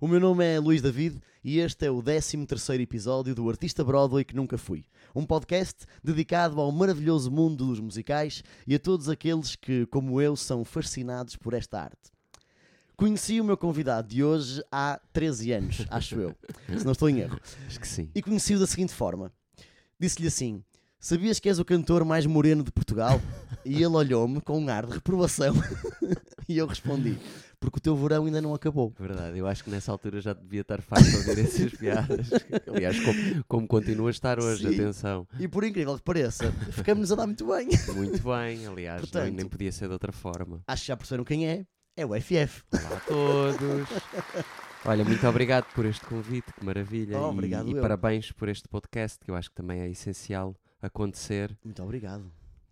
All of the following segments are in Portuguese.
O meu nome é Luís David e este é o 13º episódio do Artista Broadway que Nunca Fui. Um podcast dedicado ao maravilhoso mundo dos musicais e a todos aqueles que, como eu, são fascinados por esta arte. Conheci o meu convidado de hoje há 13 anos, acho eu, se não estou em erro. Acho que sim. E conheci-o da seguinte forma. Disse-lhe assim, sabias que és o cantor mais moreno de Portugal? E ele olhou-me com um ar de reprovação e eu respondi, porque o teu verão ainda não acabou. Verdade, eu acho que nessa altura já devia estar fácil a ouvir essas piadas. Aliás, como, como continua a estar hoje, Sim. atenção. E por incrível que pareça, ficamos-nos a dar muito bem. Muito bem, aliás, Portanto- nem, nem podia ser de outra forma. Acho que já perceberam quem é. É o FF. Olá a todos. Olha, muito obrigado por este convite, que maravilha. Oh, E- obrigado e, eu. parabéns por este podcast, que eu acho que também é essencial acontecer. Muito obrigado.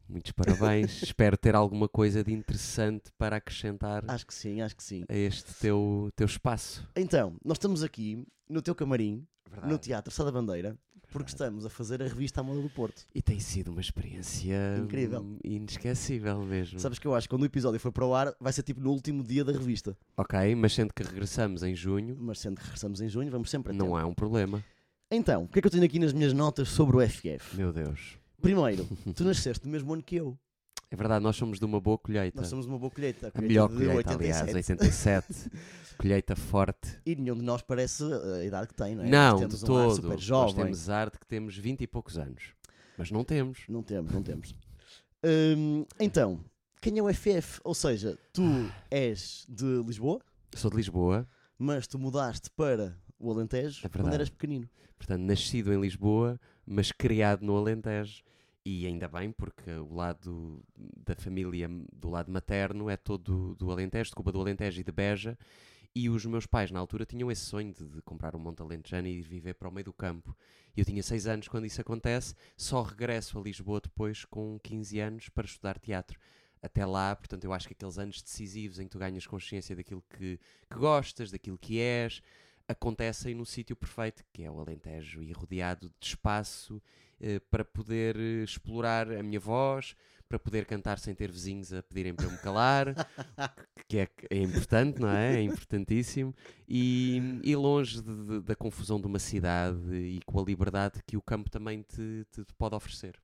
Muitos parabéns. Espero ter alguma coisa de interessante para acrescentar Acho que sim, acho que sim. a este teu, teu espaço. Então, nós estamos aqui no teu camarim, no Teatro Sá da Bandeira, porque estamos a fazer a revista à moda do Porto. E tem sido uma experiência Incrível. inesquecível mesmo. Sabes que eu acho que quando o episódio for para o ar, vai ser tipo no último dia da revista. Ok, mas sendo que regressamos em junho, Mas sendo que regressamos em junho, vamos sempre a não tempo. é um problema. Então, o que é que eu tenho aqui nas minhas notas sobre o FF? Meu Deus. Primeiro, tu nasceste no mesmo ano que eu. É verdade, nós somos de uma boa colheita. Nós somos uma boa colheita. a melhor de colheita, aliás, 87. colheita forte. E nenhum de nós parece a idade que tem, não é? Não, Nós temos de um todo. super Nós jovem. temos ar de que temos 20 e poucos anos. Mas não temos. Não temos, não temos. Hum, então, quem é o FF? Ou seja, tu és de Lisboa, Sou de Lisboa, mas tu mudaste para o Alentejo É quando eras pequenino. portanto, nascido em Lisboa, mas criado no Alentejo. E ainda bem, porque o lado da família, do lado materno, é todo do Alentejo, de Cuba do Alentejo e de Beja. E os meus pais, na altura, tinham esse sonho de, de comprar um monte alentejano e viver para o meio do campo. Eu tinha 6 anos quando isso acontece, só regresso a Lisboa depois com 15 anos para estudar teatro. Até lá, portanto, eu acho que aqueles anos decisivos em que tu ganhas consciência daquilo que, que gostas, daquilo que és, acontecem no sítio perfeito, que é o Alentejo, e rodeado de espaço para poder eh, explorar a minha voz, para poder cantar sem ter vizinhos a pedirem para eu me calar, que é, é importante, não é? É importantíssimo. E, e longe de- de- da confusão de uma cidade e com a liberdade que o campo também te, te pode oferecer.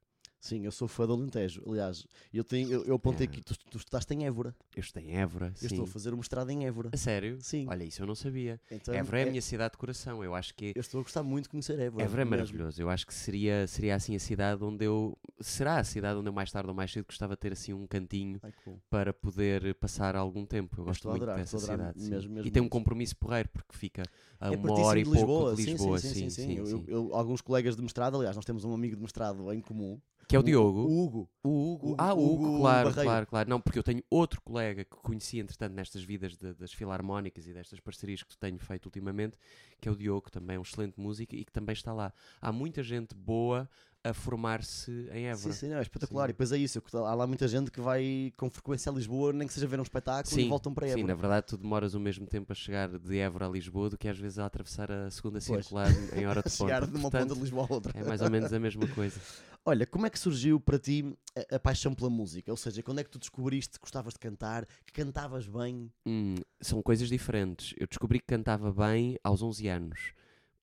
Sim, eu sou fã do Alentejo. Aliás, eu, tenho, eu, eu apontei É. aqui, tu, tu estudaste em Évora. Eu estou em Évora, Eu sim. estou a fazer o mestrado em Évora. A sério? Sim. Olha, isso eu não sabia. Então, Évora é a é- minha cidade de coração. Eu acho que Eu estou a gostar muito de conhecer Évora. Évora é mesmo. maravilhoso. Eu acho que seria, seria assim a cidade onde eu. Será a cidade onde eu mais tarde ou mais cedo gostava de ter assim um cantinho Ai, bom. para poder passar algum tempo. Eu gosto a muito adorar, dessa a cidade. mesmo, mesmo e tem um compromisso porreiro porque fica a É uma hora e de pouco de Lisboa. Sim, sim, sim. sim. Eu- sim. eu- eu- alguns colegas de mestrado, aliás, nós temos um amigo de mestrado em comum. Que é o Diogo. O Hugo. O Hugo. Hugo- ah, o Hugo, Hugo claro, Barreiro. claro, claro. Não, porque eu tenho outro colega que conheci, entretanto, nestas vidas de- das filarmónicas e destas parcerias que tenho feito ultimamente, que é o Diogo, que também é um excelente músico e que também está lá. Há muita gente boa a formar-se em Évora. Sim, sim, não, é espetacular. Sim. E depois é isso. Há lá muita gente que vai com frequência a Lisboa, nem que seja ver um espetáculo e voltam para sim, Évora. na verdade tu demoras o mesmo tempo a chegar de Évora a Lisboa do que às vezes a atravessar a segunda Pois. circular em hora de ponta. Chegar de uma Portanto, ponta de Lisboa à outra. É mais ou menos a mesma coisa. Olha, como é que surgiu para ti a, a paixão pela música? Ou seja, quando é que tu descobriste que gostavas de cantar, que cantavas bem? Hum, são coisas diferentes. Eu descobri que cantava bem aos 11 anos.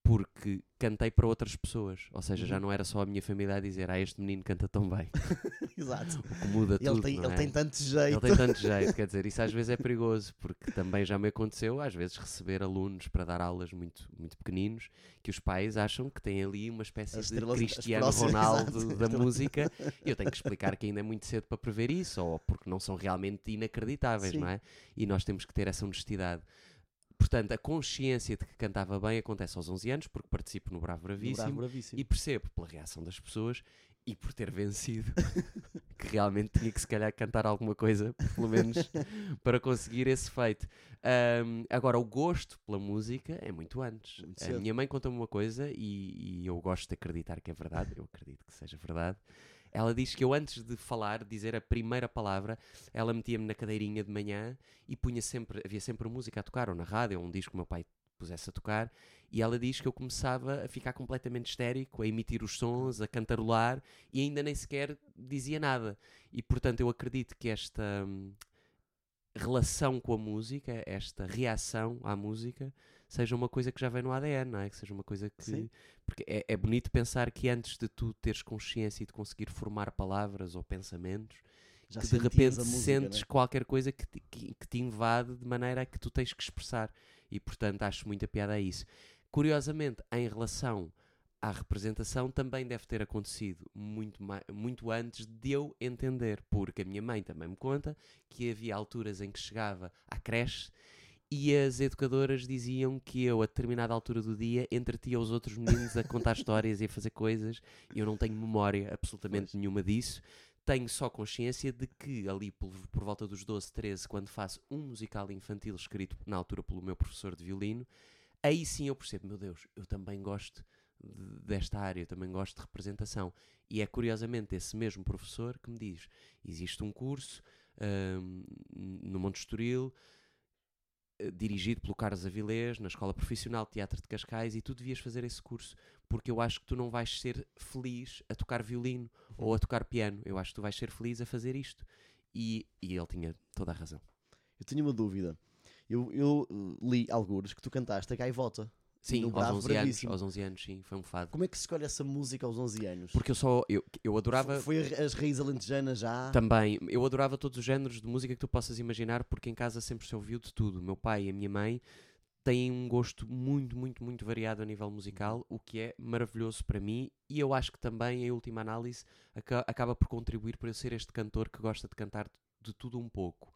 Porque cantei para outras pessoas. Ou seja, já Uhum. não era só a minha família a dizer ah, este menino canta tão bem. Exato. O que muda Ele, tudo, tem, ele é? tem tanto jeito. Ele tem tanto jeito, quer dizer, isso às vezes é perigoso, porque também já me aconteceu, às vezes, receber alunos para dar aulas muito, muito pequeninos, que os pais acham que têm ali uma espécie As de estrelas- Cristiano próximas, Ronaldo exato. da música, e eu tenho que explicar que ainda é muito cedo para prever isso, ou porque não são realmente inacreditáveis, Sim. não é? E nós temos que ter essa honestidade. Portanto, a consciência de que cantava bem acontece aos 11 anos, porque participo no Bravo Bravíssimo, Bravo, bravíssimo. e percebo pela reação das pessoas e por ter vencido que realmente tinha que se calhar cantar alguma coisa, pelo menos para conseguir esse feito. Ahm, agora, o gosto pela música é muito antes. Muito a minha mãe conta-me uma coisa e, e eu gosto de acreditar que é verdade, eu acredito que seja verdade. Ela diz que eu, antes de falar, dizer a primeira palavra, ela metia-me na cadeirinha de manhã e punha sempre, havia sempre música a tocar, ou na rádio, ou um disco que meu pai pusesse a tocar, e ela diz que eu começava a ficar completamente histérico, a emitir os sons, a cantarolar, e ainda nem sequer dizia nada. E portanto eu acredito que esta, hum, relação com a música, esta reação à música, seja uma coisa que já vem no ADN, não é? Que seja uma coisa que. Sim. Porque é, é bonito pensar que antes de tu teres consciência e de conseguir formar palavras ou pensamentos, Já que de repente música, sentes né? qualquer coisa que te, que, que te invade de maneira a que tu tens que expressar. E portanto acho muita piada a isso. Curiosamente, em relação à representação, também deve ter acontecido muito, muito antes de eu entender, porque a minha mãe também me conta que havia alturas em que chegava à creche e as educadoras diziam que eu, a determinada altura do dia, entretia os outros meninos a contar histórias e a fazer coisas, e eu não tenho memória absolutamente nenhuma disso. Tenho só consciência de que, ali por, por volta dos 12, 13, quando faço um musical infantil escrito na altura pelo meu professor de violino, aí sim eu percebo, meu Deus, eu também gosto de- desta área, eu também gosto de representação. E é curiosamente esse mesmo professor que me diz: existe um curso hum, no Monte Estoril, dirigido pelo Carlos Avilés, na Escola Profissional de Teatro de Cascais, e tu devias fazer esse curso, porque eu acho que tu não vais ser feliz a tocar violino ou a tocar piano. Eu acho que tu vais ser feliz a fazer isto. E, e ele tinha toda a razão. Eu tenho uma dúvida. Eu, eu li algures que tu cantaste a gaivota. Sim, aos Bravo 11 anos, aos 11 anos, sim, foi um fado. Como é que se escolhe essa música aos 11 anos? Porque eu só, eu, eu adorava... Foi as raízes alentejanas já? Também, eu adorava todos os géneros de música que tu possas imaginar, porque em casa sempre se ouviu de tudo. O meu pai e a minha mãe têm um gosto muito, muito, muito variado a nível musical, o que é maravilhoso para mim, e eu acho que também, em última análise, aca- acaba por contribuir para eu ser este cantor que gosta de cantar de tudo um pouco.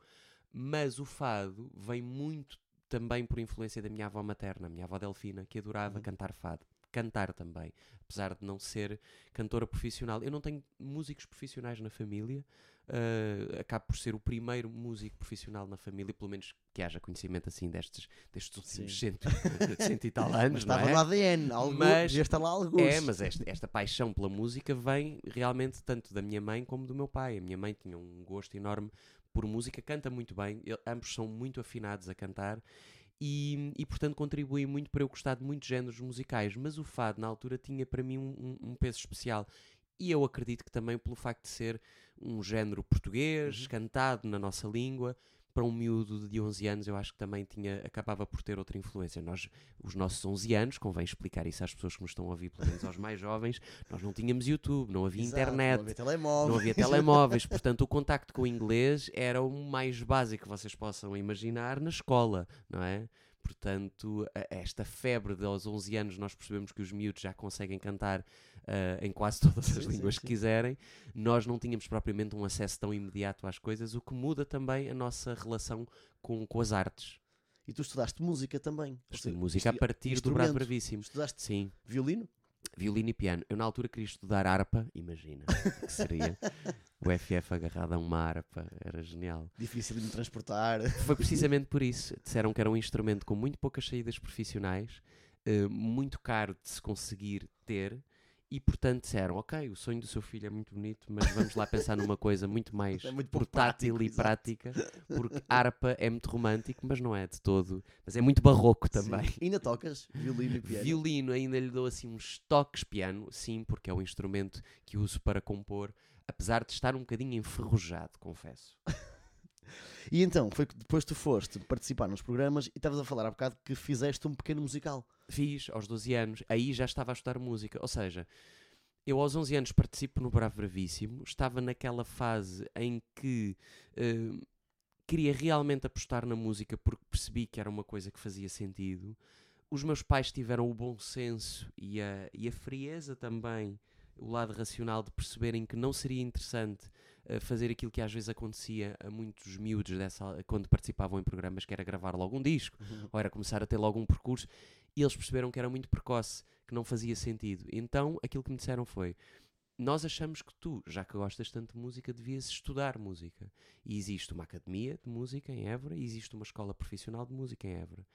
Mas o fado vem muito também por influência da minha avó materna, minha avó Delfina, que adorava Uhum. cantar fado. Cantar também, apesar de não ser cantora profissional. Eu não tenho músicos profissionais na família, uh, acabo por ser o primeiro músico profissional na família, pelo menos que haja conhecimento assim destes, destes últimos cento, cento e tal Mas anos, não estava é? no ADN. Algo, Mas- devia estar lá alguns. É, mas esta, esta paixão pela música vem realmente tanto da minha mãe como do meu pai. A minha mãe tinha um gosto enorme por música, canta muito bem, ele- ambos são muito afinados a cantar e, e, portanto contribuem muito para eu gostar de muitos géneros musicais. Mas o fado na altura tinha para mim um, um- um peso especial. E eu acredito que também pelo facto de ser um género português, Uhum. cantado na nossa língua, para um miúdo de 11 anos eu acho que também tinha, acabava por ter outra influência. Nós, os nossos 11 anos, convém explicar isso às pessoas que nos estão a ouvir, pelo menos aos mais jovens, nós não tínhamos YouTube, não havia Exato, internet, Não havia telemóvel. não havia telemóveis, portanto o contacto com o inglês era o mais básico que vocês possam imaginar na escola, não é? Portanto, esta febre de aos 11 anos nós percebemos que os miúdos já conseguem cantar ah, em quase todas as línguas que quiserem. Nós não tínhamos propriamente um acesso tão imediato às coisas, o que muda também a nossa relação com, com as artes. E tu estudaste música também. Estudei música a partir do. Bravo Bravíssimo. Estudaste Sim, violino? Violino e piano. Eu na altura queria estudar harpa, imagina o que seria. O FF agarrado a uma harpa, era genial. Difícil de me transportar. Foi precisamente por isso. Disseram que era um instrumento com muito poucas saídas profissionais, eh, muito caro de se conseguir ter, e portanto disseram: Ok, o sonho do seu filho é muito bonito, mas vamos lá pensar numa coisa muito mais É muito portátil prático, e prática, porque harpa é muito romântico, mas não é de todo. Mas é muito barroco também. Sim. Ainda tocas violino e piano? Violino ainda lhe dou assim uns toques, piano, sim, porque é o instrumento que uso para compor, apesar de estar um bocadinho enferrujado, confesso. E então, foi que depois tu foste participar nos programas e estavas a falar há bocado que fizeste um pequeno musical. Fiz aos 12 anos, aí já estava a estudar música, ou seja, eu aos 11 anos participo no Bravo Bravíssimo, estava naquela fase em que eh, queria realmente apostar na música porque percebi que era uma coisa que fazia sentido. Os meus pais tiveram o bom senso e a, e a frieza também, o lado racional de perceberem que não seria interessante eh, fazer aquilo que às vezes acontecia a muitos miúdos dessa, quando participavam em programas, que era gravar logo um disco ou era começar a ter logo um percurso, e eles perceberam que era muito precoce, que não fazia sentido. Então aquilo que me disseram foi: Nós achamos que tu, já que gostas tanto de música, devias estudar música. E existe uma academia de música em Évora e existe uma escola profissional de música em Évora.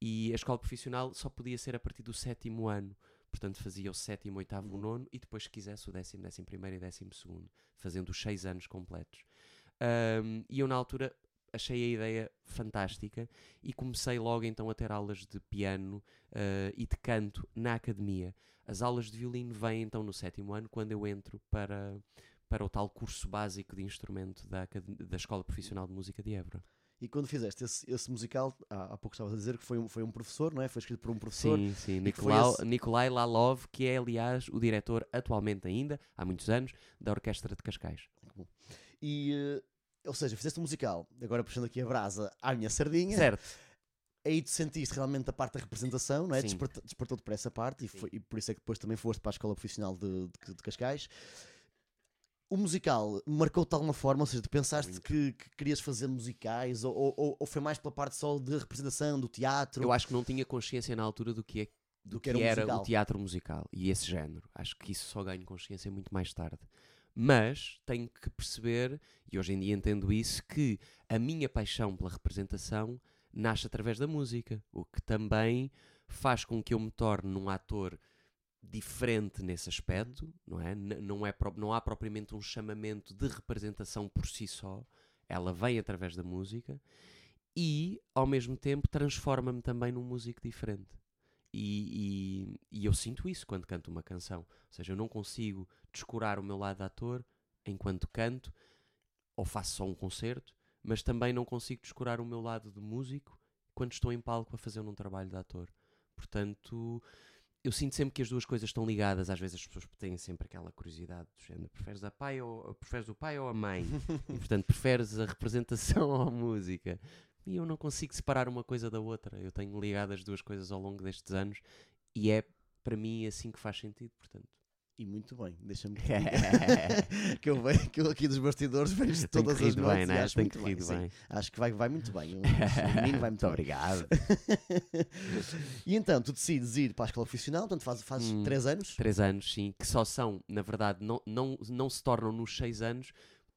E a escola profissional só podia ser a partir do sétimo ano. Portanto, fazia o sétimo, oitavo, o nono e depois, se quisesse, o décimo, décimo primeiro e décimo segundo, fazendo os seis anos completos. Ahm, e eu, na altura, achei a ideia fantástica e comecei logo então a ter aulas de piano eh, e de canto na academia. As aulas de violino vêm então no sétimo ano, quando eu entro para, para o tal curso básico de instrumento da, da Escola Profissional de Música de Évora. E quando fizeste esse, esse musical, há, há pouco estavas a dizer que foi um, foi um professor, não é? Foi escrito por um professor. Sim, sim. Nicolau, esse- Nikolai Lalov, que é, aliás, o diretor atualmente ainda, há muitos anos, da Orquestra de Cascais. E, eh, ou seja, fizeste um musical, agora puxando aqui a brasa à minha sardinha. Certo. Aí tu sentiste realmente a parte da representação, não é? Despertou-te para essa parte e, foi- e por isso é que depois também foste para a Escola Profissional de, de- de Cascais. O musical marcou-te de alguma forma, ou seja, tu pensaste que, que querias fazer musicais ou, ou- ou- foi mais pela parte só de representação, do teatro? Eu acho que não tinha consciência na altura do que, é, do Do que que, era era, musical. o teatro musical e esse género. Acho que isso só ganho consciência muito mais tarde. Mas tenho que perceber, e hoje em dia entendo isso, que a minha paixão pela representação nasce através da música, o que também faz com que eu me torne um ator diferente nesse aspecto, não é? Não, é não há propriamente um chamamento de representação por si só, ela vem através da música e, ao mesmo tempo, transforma-me também num músico diferente. E, e- e eu sinto isso quando canto uma canção. Ou seja, eu não consigo descurar o meu lado de ator enquanto canto, ou faço só um concerto, mas também não consigo descurar o meu lado de músico quando estou em palco a fazer um trabalho de ator. Portanto, eu sinto sempre que as duas coisas estão ligadas. Às vezes as pessoas têm sempre aquela curiosidade do género: preferes, a pai ou, preferes o pai ou a mãe? e portanto, preferes a representação ou a música? E eu não consigo separar uma coisa da outra. Eu tenho ligado as duas coisas ao longo destes anos e é para mim assim que faz sentido. Portanto, E muito bem, deixa-me que, eu vejo, que eu aqui dos bastidores vejo todas as noites bem, e né? acho Tenho muito bem, bem. Acho que vai, vai muito bem. O, menino vai muito obrigado. e então, tu decides ir para a escola profissional, portanto fazes, fazes Hum. três anos. Três anos, sim, que só são, na verdade, não, não, não se tornam nos seis anos,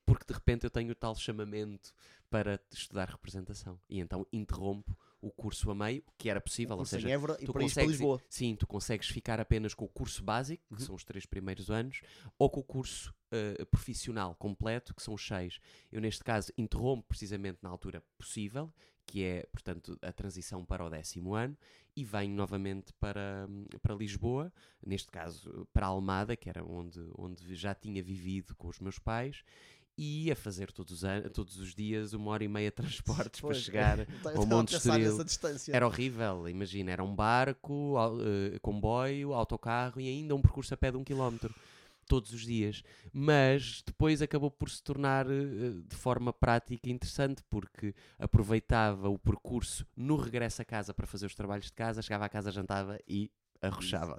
porque de repente eu tenho o tal chamamento para estudar representação. E então interrompo o curso a meio, que era possível, ou seja, Évora tu consegues, sim, tu consegues ficar apenas com o curso básico, que Uhum. são os três primeiros anos, ou com o curso eh, profissional completo, que são os seis. Eu, neste caso, interrompo precisamente na altura possível, que é, portanto, a transição para o décimo ano, e venho novamente para, para Lisboa, neste caso para Almada, que era onde, onde já tinha vivido com os meus pais, e a fazer todos os, an- todos os dias uma hora e meia de transportes para Pois, chegar estava ao Monte Estoril. era horrível, imagina, era um barco, eh, comboio, autocarro e ainda um percurso a pé de um quilómetro. Todos os dias. Mas depois acabou por se tornar eh, de forma prática interessante, porque aproveitava o percurso no regresso a casa para fazer os trabalhos de casa, chegava a casa, jantava e arrochava.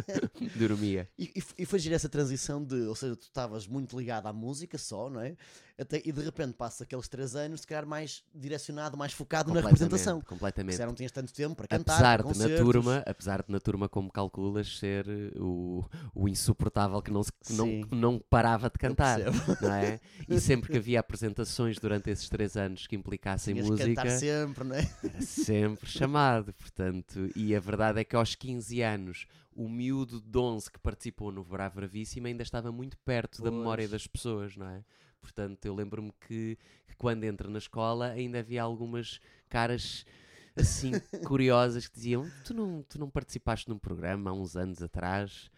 Dormia. E, e, foi gira essa transição de, ou seja, tu estavas muito ligado à música só, não é? Até, e de repente passa aqueles três anos, se calhar mais direcionado, mais focado na representação. Se Completamente. calhar não tinhas tanto tempo para cantar, apesar para de na turma, apesar de na turma como calculas ser eh, o, o insuportável que não, se- que não, não parava de cantar, não é? E sempre que havia apresentações durante esses três anos que implicassem Tinhas música, sempre, não é? era sempre chamado, portanto, e a verdade é que aos 15 anos o miúdo de 11 que participou no Bravo Bravíssimo ainda estava muito perto da memória Pois. das pessoas, não é? Portanto, eu lembro-me que, que quando entra na escola ainda havia algumas caras assim curiosas que diziam: tu não, tu não participaste num programa há uns anos atrás?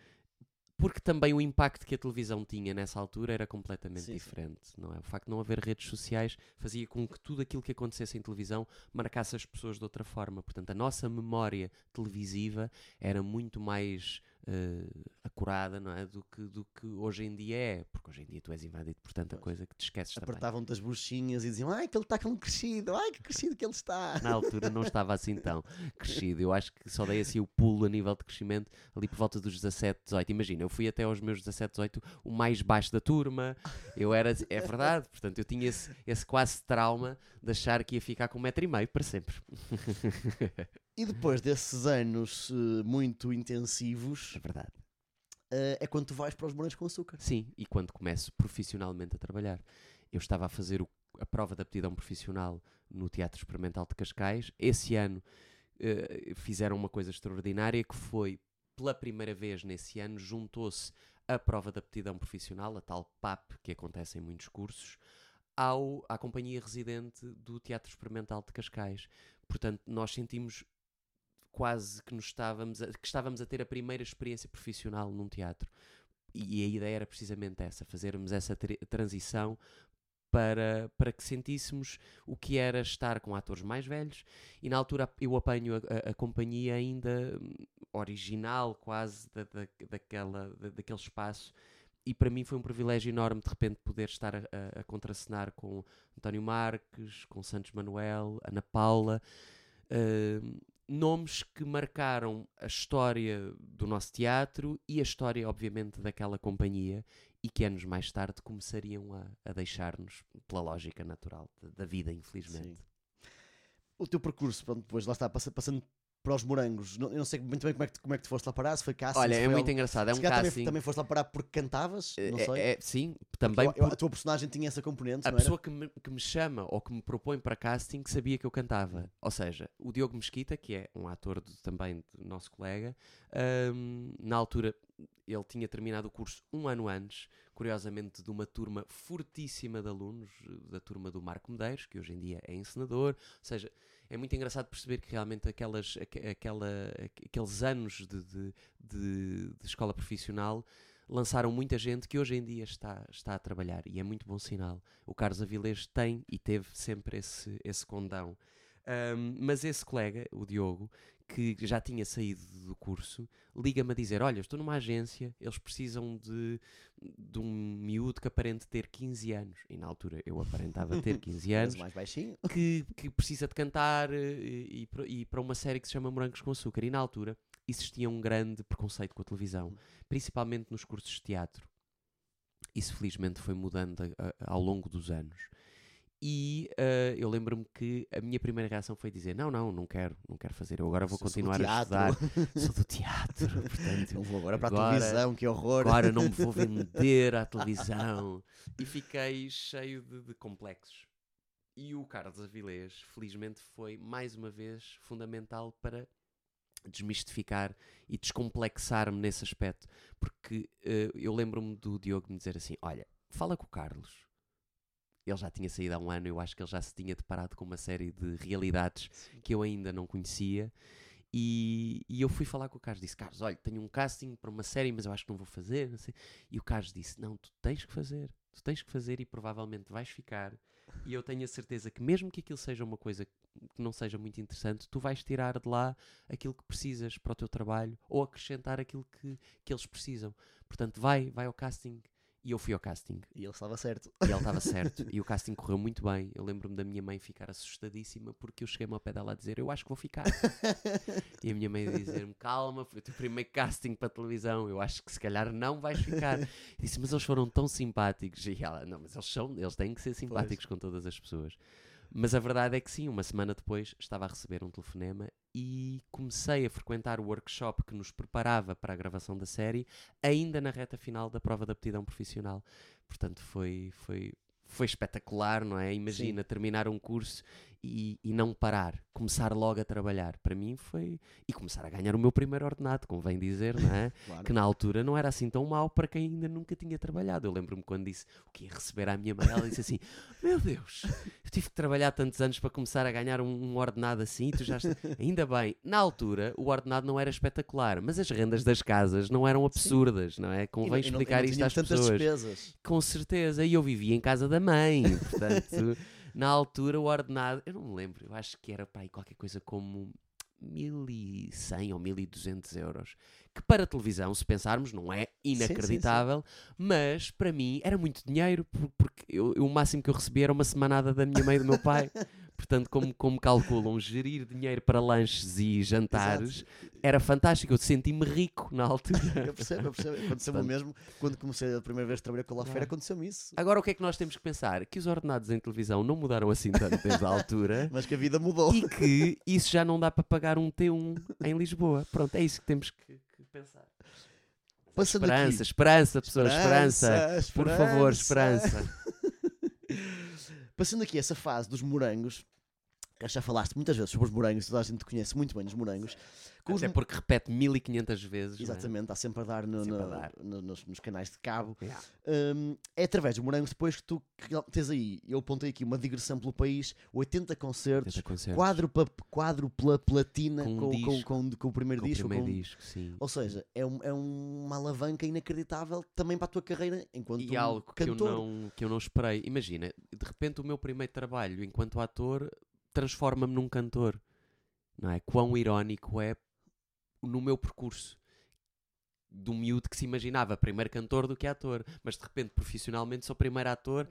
Porque também o impacto que a televisão tinha nessa altura era completamente Sim, sim. diferente, não é? O facto de não haver redes sociais fazia com que tudo aquilo que acontecesse em televisão marcasse as pessoas de outra forma. Portanto, a nossa memória televisiva era muito mais eh, acurada, não é? Do que, do que hoje em dia é. Porque hoje em dia tu és invadido por tanta Pois. coisa que te esqueces também. Apertavam-te as bruxinhas e diziam, ai que ele está tão crescido, ai que crescido que ele está. Na altura não estava assim tão crescido. Eu acho que só dei assim o pulo a nível de crescimento ali por volta dos 17, 18. Imagina, eu fui até aos meus 17, 18 o mais baixo da turma. Eu era, é verdade, portanto eu tinha esse, esse quase trauma de achar que ia ficar com um metro e meio para sempre. E depois desses anos eh, muito intensivos, É verdade. eh, é quando tu vais para os morangos com açúcar. Sim, e quando começo profissionalmente a trabalhar. Eu estava a fazer o- a prova de aptidão profissional no Teatro Experimental de Cascais. Esse ano eh, fizeram uma coisa extraordinária que foi, pela primeira vez nesse ano, juntou-se a prova de aptidão profissional, a tal PAP que acontece em muitos cursos, ao, à companhia residente do Teatro Experimental de Cascais. Portanto, nós sentimos quase que nos estávamos a, que estávamos a ter a primeira experiência profissional num teatro. E a ideia era precisamente essa, fazermos essa transição para, para que sentíssemos o que era estar com atores mais velhos e na altura eu apanho a, a, a companhia ainda hum, original quase da, da, daquela, da, daquele espaço e para mim foi um privilégio enorme de repente poder estar a, a, a contracenar com António Marques, com Santos Manuel, Ana Paula, uh, nomes que marcaram a história do nosso teatro e a história, obviamente, daquela companhia e que anos mais tarde começariam a, a deixar-nos pela lógica natural da vida, infelizmente. Sim. O teu percurso, depois lá está, passando para os morangos. Não, eu não sei muito bem como é que, como é que tu foste lá parar, se foi casting. Olha, é muito algo... engraçado, é um casting. Também, também foste lá parar porque cantavas, não é, sei. É, sim, também. Por... A tua personagem tinha essa componente. A pessoa que me, que me chama ou que me propõe para casting sabia que eu cantava. Ou seja, o Diogo Mesquita, que é um ator de, também do nosso colega, um, na altura ele tinha terminado o curso um ano antes, curiosamente, de uma turma fortíssima de alunos, da turma do Marco Medeiros, que hoje em dia é encenador. Ou seja, é muito engraçado perceber que realmente aquelas, aquela, aqueles anos de, de, de, de, escola profissional lançaram muita gente que hoje em dia está, está a trabalhar e é muito bom sinal. O Carlos Avilés tem e teve sempre esse, esse condão. Um, mas esse colega, o Diogo, que já tinha saído do curso, liga-me a dizer: Olha, estou numa agência, eles precisam de, de um miúdo que aparente ter 15 anos. E na altura eu aparentava ter 15 anos. mais baixinho. Que, que precisa de cantar eh, e, e, e para uma série que se chama Morangos com Açúcar. E na altura existia um grande preconceito com a televisão, principalmente nos cursos de teatro. Isso felizmente foi mudando a, a, ao longo dos anos. E uh, eu lembro-me que a minha primeira reação foi dizer: Não, não, não quero, não quero fazer. Eu agora vou continuar a estudar. Sou do teatro, portanto. Não vou agora para agora, a televisão, que horror. Agora não me vou vender à televisão. e fiquei cheio de, de complexos. E o Carlos Avilés, felizmente, foi mais uma vez fundamental para desmistificar e descomplexar-me nesse aspecto. Porque uh, eu lembro-me do Diogo me dizer assim: Olha, fala com o Carlos ele já tinha saído há um ano, eu acho que ele já se tinha deparado com uma série de realidades Sim. que eu ainda não conhecia. E, e, eu fui falar com o Carlos, disse, Carlos, olha, tenho um casting para uma série, mas eu acho que não vou fazer, não. E o Carlos disse, não, tu tens que fazer, tu tens que fazer e provavelmente vais ficar. E eu tenho a certeza que mesmo que aquilo seja uma coisa que não seja muito interessante, tu vais tirar de lá aquilo que precisas para o teu trabalho ou acrescentar aquilo que, que eles precisam. Portanto, vai, vai ao casting, e eu fui ao casting. E ele estava certo. E ele estava certo. e o casting correu muito bem. Eu lembro-me da minha mãe ficar assustadíssima porque eu cheguei-me ao pé dela a dizer: Eu acho que vou ficar. e a minha mãe a dizer-me: Calma, foi o teu primeiro casting para televisão. Eu acho que se calhar não vais ficar. E disse: Mas eles foram tão simpáticos. E ela: Não, mas eles são, eles têm que ser simpáticos pois. com todas as pessoas. Mas a verdade é que sim, uma semana depois estava a receber um telefonema e comecei a frequentar o workshop que nos preparava para a gravação da série, ainda na reta final da prova de aptidão profissional. Portanto, foi, foi, foi espetacular, não é? Imagina Sim. terminar um curso e, e, não parar, começar logo a trabalhar. Para mim foi. E começar a ganhar o meu primeiro ordenado, convém dizer, não é? claro. Que na altura não era assim tão mau para quem ainda nunca tinha trabalhado. Eu lembro-me quando disse o que ia receber à minha mãe, ela disse assim: Meu Deus, eu tive que trabalhar tantos anos para começar a ganhar um, um ordenado assim, tu já. ainda bem, na altura o ordenado não era espetacular, mas as rendas das casas não eram absurdas, Sim. não é? Convém e, explicar e não, e não isto às pessoas. Despesas. Com certeza, e eu vivia em casa da mãe, portanto na altura o ordenado, eu não me lembro, eu acho que era para aí qualquer coisa como 1100 ou 1200 euros. Que para televisão, se pensarmos, não é inacreditável, sim, sim, sim. mas para mim era muito dinheiro, porque eu, o máximo que eu recebia era uma semanada da minha mãe e do meu pai. Portanto, como, como calculam, gerir dinheiro para lanches e jantares Exato. era fantástico. Eu senti-me rico na altura. Eu percebo, eu percebo. Aconteceu-me mesmo quando comecei a primeira vez a trabalhar com a Lafera, aconteceu-me isso. Agora, o que é que nós temos que pensar? Que os ordenados em televisão não mudaram assim tanto desde a altura. Mas que a vida mudou. E que isso já não dá para pagar um T1 em Lisboa. Pronto, é isso que temos que, que pensar. Passando esperança, aqui. esperança, pessoas, esperança, esperança. Por favor, esperança. Passando aqui essa fase dos morangos, já falaste muitas vezes sobre os morangos, toda a gente conhece muito bem os morangos. Com os Até porque repete 1500 vezes. é? Exatamente, está sempre a dar, no- Sempre a no- dar. no- nos, nos canais de cabo. Yeah. Hum, é através dos morangos depois que tu que tens aí, eu apontei aqui uma digressão pelo país, 80 concertos, 80 concertos. quádrupla, quádrupla platina Com um com, com, disco. com, com o primeiro Com o disco. primeiro disco, sim. Ou seja, é, um- é uma alavanca inacreditável também para a tua carreira enquanto E algo que eu, cantor. não, que eu não esperei. Imagina, de repente o meu primeiro trabalho enquanto ator transforma-me num cantor. Não é? Quão irónico é no meu percurso. Do miúdo que se imaginava primeiro cantor do que ator, mas de repente profissionalmente sou primeiro ator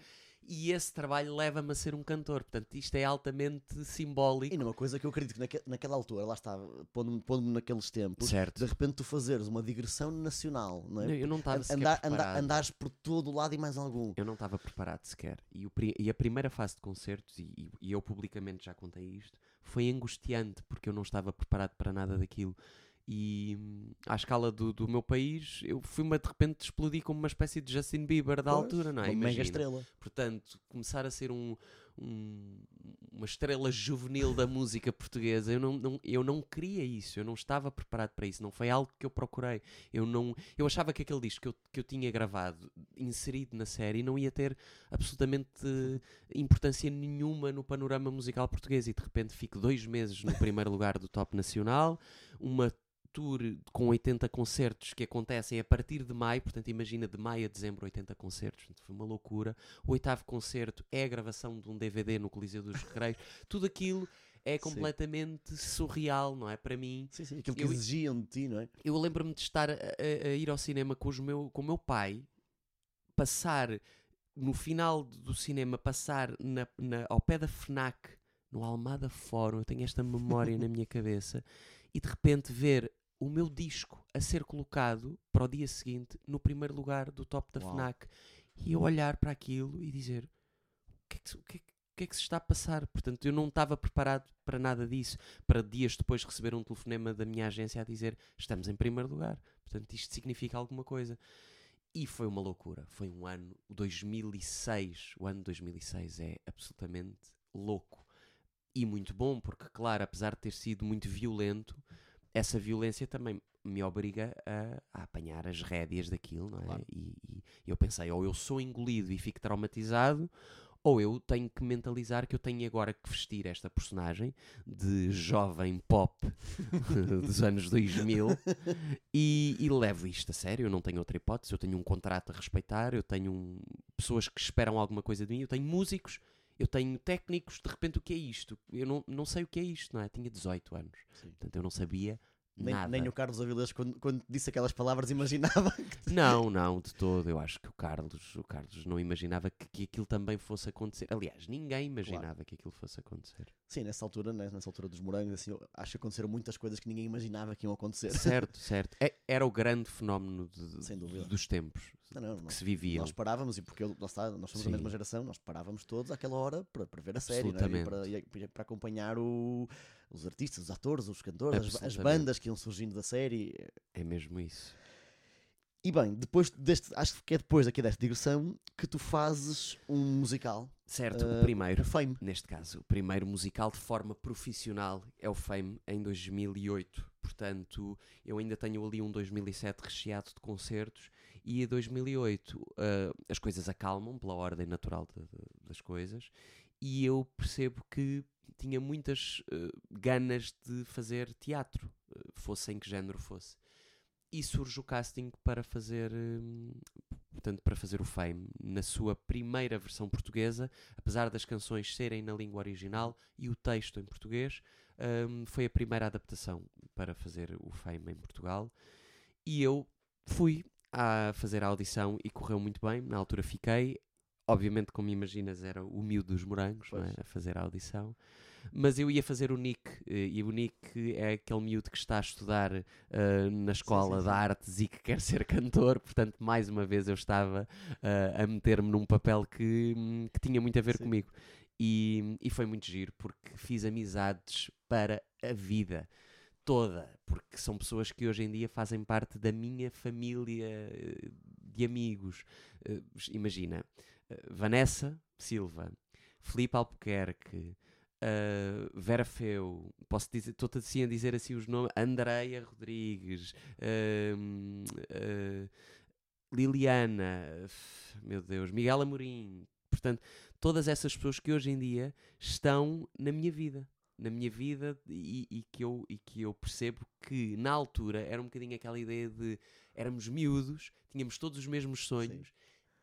e esse trabalho leva-me a ser um cantor. Portanto, isto é altamente simbólico. E numa coisa que eu acredito que naque- naquela altura, lá está, pondo-me pondo naqueles tempos, Certo. de repente tu fazeres uma digressão nacional, não é? Não, eu não estava sequer Andar, preparado. andares por todo o lado e mais algum. Eu não estava preparado sequer. E, o e a primeira fase de concertos, e- e eu publicamente já contei isto, foi angustiante, porque eu não estava preparado para nada daquilo. E hum, à escala do, do meu país, eu fui-me de repente explodir como uma espécie de Justin Bieber da Pois, altura, não é? Uma mega Imagina. estrela. Portanto, começar a ser um, um- uma estrela juvenil da música portuguesa, eu não, não- eu não queria isso, eu não estava preparado para isso, não foi algo que eu procurei. Eu, não, eu achava que aquele disco que eu, que eu tinha gravado, inserido na série, não ia ter absolutamente importância nenhuma no panorama musical português e de repente fico dois meses no primeiro lugar do top nacional, uma tour com 80 concertos que acontecem a partir de maio, portanto imagina de maio a dezembro 80 concertos, portanto, foi uma loucura. O oitavo concerto é a gravação de um DVD no Coliseu dos Recreios, tudo aquilo é Sim. completamente surreal, não é? Para mim, Sim, sim, aquilo que Eu- exigiam de ti, não é? eu lembro-me de estar a, a- a ir ao cinema com, os meu, com o meu pai, passar no final do cinema, passar na, na- ao pé da FNAC, no Almada Fórum, eu tenho esta memória na minha cabeça, e de repente ver o meu disco a ser colocado para o dia seguinte no primeiro lugar do top da Uau. FNAC. E eu olhar para aquilo e dizer: o que é que, se- o que é o que é que se está a passar? Portanto, eu não estava preparado para nada disso. Para dias depois receber um telefonema da minha agência a dizer: estamos em primeiro lugar. Portanto, isto significa alguma coisa. E foi uma loucura. Foi um ano, o 2006, o ano de 2006 é absolutamente louco. E muito bom, porque, claro, apesar de ter sido muito violento, essa violência também me obriga a, a apanhar as rédeas daquilo, não é? Claro. E, e eu pensei, ou eu sou engolido e fico traumatizado, ou eu tenho que mentalizar que eu tenho agora que vestir esta personagem de jovem pop dos anos 2000 e, e levo isto a sério. Eu não tenho outra hipótese. Eu tenho um contrato a respeitar, eu tenho um- pessoas que esperam alguma coisa de mim, eu tenho músicos, eu tenho técnicos. De repente, o que é isto? Eu não, não sei o que é isto, não é? Tinha 18 anos, Sim. portanto, eu não sabia Nem, nada. nem o Carlos Avilés, quando, quando disse aquelas palavras, imaginava que Não, não, de todo. Eu acho que o Carlos, o Carlos não imaginava que, que aquilo também fosse acontecer. Aliás, ninguém imaginava que aquilo fosse acontecer. Sim, nessa altura, né, nessa altura dos morangos, assim, acho que aconteceram muitas coisas que ninguém imaginava que iam acontecer. Certo, certo. É- era o grande fenómeno de- dos tempos Não, não, não. que se viviam. Nós parávamos, e porque eu- está, nós somos da Sim. mesma geração, nós parávamos todos àquela hora para, para ver a série é? e, para, e para acompanhar o- os artistas, os atores, os cantores, as, as bandas que iam surgindo da série. É mesmo isso. E bem, depois deste, acho que é depois aqui desta digressão que tu fazes um musical, Certo, Ah, o primeiro. o Fame. Neste caso, o primeiro musical de forma profissional é o Fame em 2008. Portanto, eu ainda tenho ali um 2007 recheado de concertos e em 2008 ah, as coisas acalmam pela ordem natural de- de- das coisas e eu percebo que tinha muitas ah, ganas de fazer teatro, ah, fosse em que género fosse. E surge o casting para fazer, portanto, para fazer o Fame na sua primeira versão portuguesa, apesar das canções serem na língua original e o texto em português, hum, foi a primeira adaptação para fazer o Fame em Portugal. E eu fui a fazer a audição e correu muito bem. Na altura fiquei. Obviamente, como imaginas, era o miúdo dos morangos é? A fazer a audição. Mas eu ia fazer o Nick, eh, e o Nick é aquele miúdo que está a estudar eh, na escola sim, de sim. artes e que quer ser cantor, portanto, mais uma vez eu estava eh, a meter-me num papel que, hum, que tinha muito a ver Sim. comigo. E, e foi muito giro, porque fiz amizades para a vida toda, porque são pessoas que hoje em dia fazem parte da minha família eh, de amigos. Eh, imagina, eh, Vanessa Silva, Filipe Albuquerque, uh, Vera Feu, posso dizer, estou assim a dizer assim os nomes, Andreia Rodrigues, uh, uh, Liliana, meu Deus, Miguel Amorim, portanto, todas essas pessoas que hoje em dia estão na minha vida. Na minha vida e, e, que eu, e que eu percebo que na altura era um bocadinho aquela ideia de éramos miúdos, tínhamos todos os mesmos sonhos Sim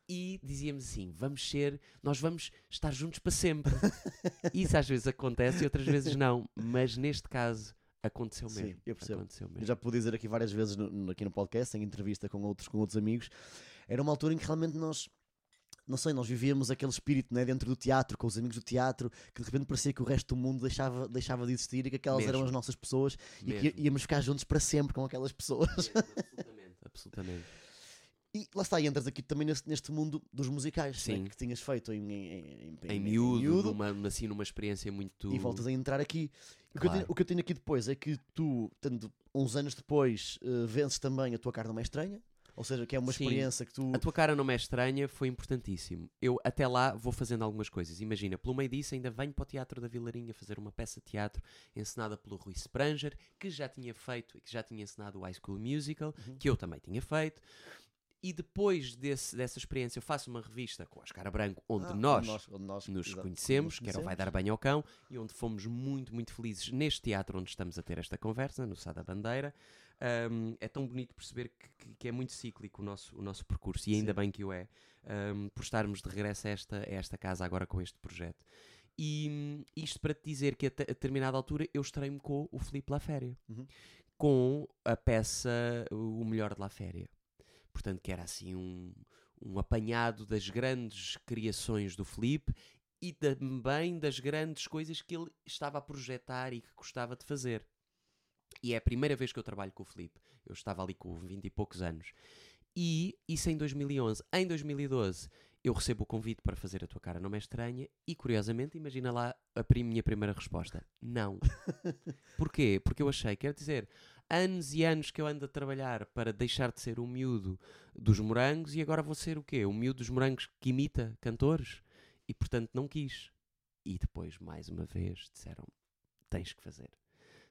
e dizíamos assim: vamos ser, nós vamos estar juntos para sempre. Isso às vezes acontece e outras vezes não, mas neste caso aconteceu mesmo. Sim, eu percebo. Aconteceu mesmo. Eu já pude dizer aqui várias vezes no, aqui no podcast, em entrevista com outros, com outros amigos, era uma altura em que realmente nós não sei, nós vivíamos aquele espírito né, dentro do teatro, com os amigos do teatro, que de repente parecia que o resto do mundo deixava, deixava de existir e que aquelas Mesmo. eram as nossas pessoas Mesmo. e que íamos ficar juntos para sempre com aquelas pessoas. Mesmo, absolutamente, absolutamente. E lá está, e entras aqui também neste, neste mundo dos musicais né, que tinhas feito em, em, em, em, miúdo, miúdo. Numa, assim, numa experiência muito. E voltas a entrar aqui. Claro. O, que tenho, o, que eu tenho, aqui depois é que tu, tendo uns anos depois, uh, vences também a tua não é estranha. Ou seja, que é uma Sim, experiência que tu. A tua cara não é estranha, foi importantíssimo. Eu até lá vou fazendo algumas coisas. Imagina, pelo meio disso, ainda venho para o Teatro da Vilarinha fazer uma peça de teatro encenada pelo Rui Spranger, que já tinha feito e que já tinha encenado o High School Musical, uhum. que eu também tinha feito. E depois desse, dessa experiência, eu faço uma revista com Oscar Branco, onde, ah, nós, nós, onde nós nos exato, conhecemos, que era o Vai Dar Banho ao Cão, e onde fomos muito, muito felizes neste teatro onde estamos a ter esta conversa, no Sá da Bandeira. Um, é tão bonito perceber que, que, é muito cíclico o nosso, o nosso percurso, e ainda Sim. bem que o é, um, por estarmos de regresso a esta, a esta casa agora com este projeto. E hum, isto para te dizer que a, a determinada altura eu estarei-me com o Felipe La Féria, uhum. com a peça O Melhor de La Féria portanto que era assim um, um apanhado das grandes criações do Felipe e também das grandes coisas que ele estava a projetar e que gostava de fazer. E é a primeira vez que eu trabalho com o Felipe. Eu estava ali com 20 e poucos anos. E isso em 2011. Em 2012 eu recebo o convite para fazer a tua cara não é estranha e curiosamente imagina lá a minha primeira resposta. Não. Porquê? Porque eu achei, quer dizer, anos e anos que eu ando a trabalhar para deixar de ser o miúdo dos morangos e agora vou ser o quê? O miúdo dos morangos que imita cantores? E portanto não quis. E depois, mais uma vez, disseram: tens que fazer.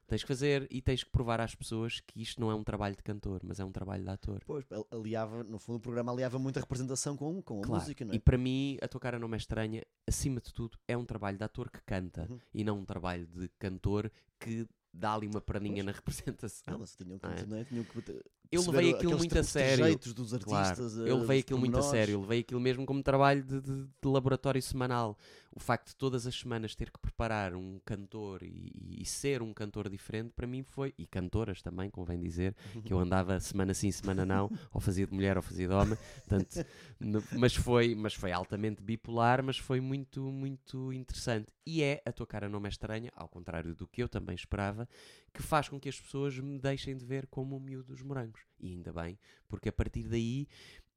Tens que fazer e tens que provar às pessoas que isto não é um trabalho de cantor, mas é um trabalho de ator. Pois, aliava, no fundo, o programa aliava muita representação com, com a claro. música, não é? E para mim, a tua cara não é estranha, acima de tudo, é um trabalho de ator que canta uhum. e não um trabalho de cantor que dá ali uma perninha na representação. Não, mas tinham que, é? Não é? tinham que eu levei aquilo muito a sério. Dos artistas, claro, eu levei aquilo muito a sério. Eu levei aquilo mesmo como trabalho de, de, de, laboratório semanal. O facto de todas as semanas ter que preparar um cantor e, e, ser um cantor diferente, para mim foi. E cantoras também, convém dizer, que eu andava semana sim, semana não, ou fazia de mulher ou fazia de homem. Portanto, no, mas, foi, mas foi altamente bipolar, mas foi muito, muito interessante. E é A Tua Cara Não Me é Estranha, ao contrário do que eu também esperava, que faz com que as pessoas me deixem de ver como o miúdo dos morangos. E ainda bem, porque a partir daí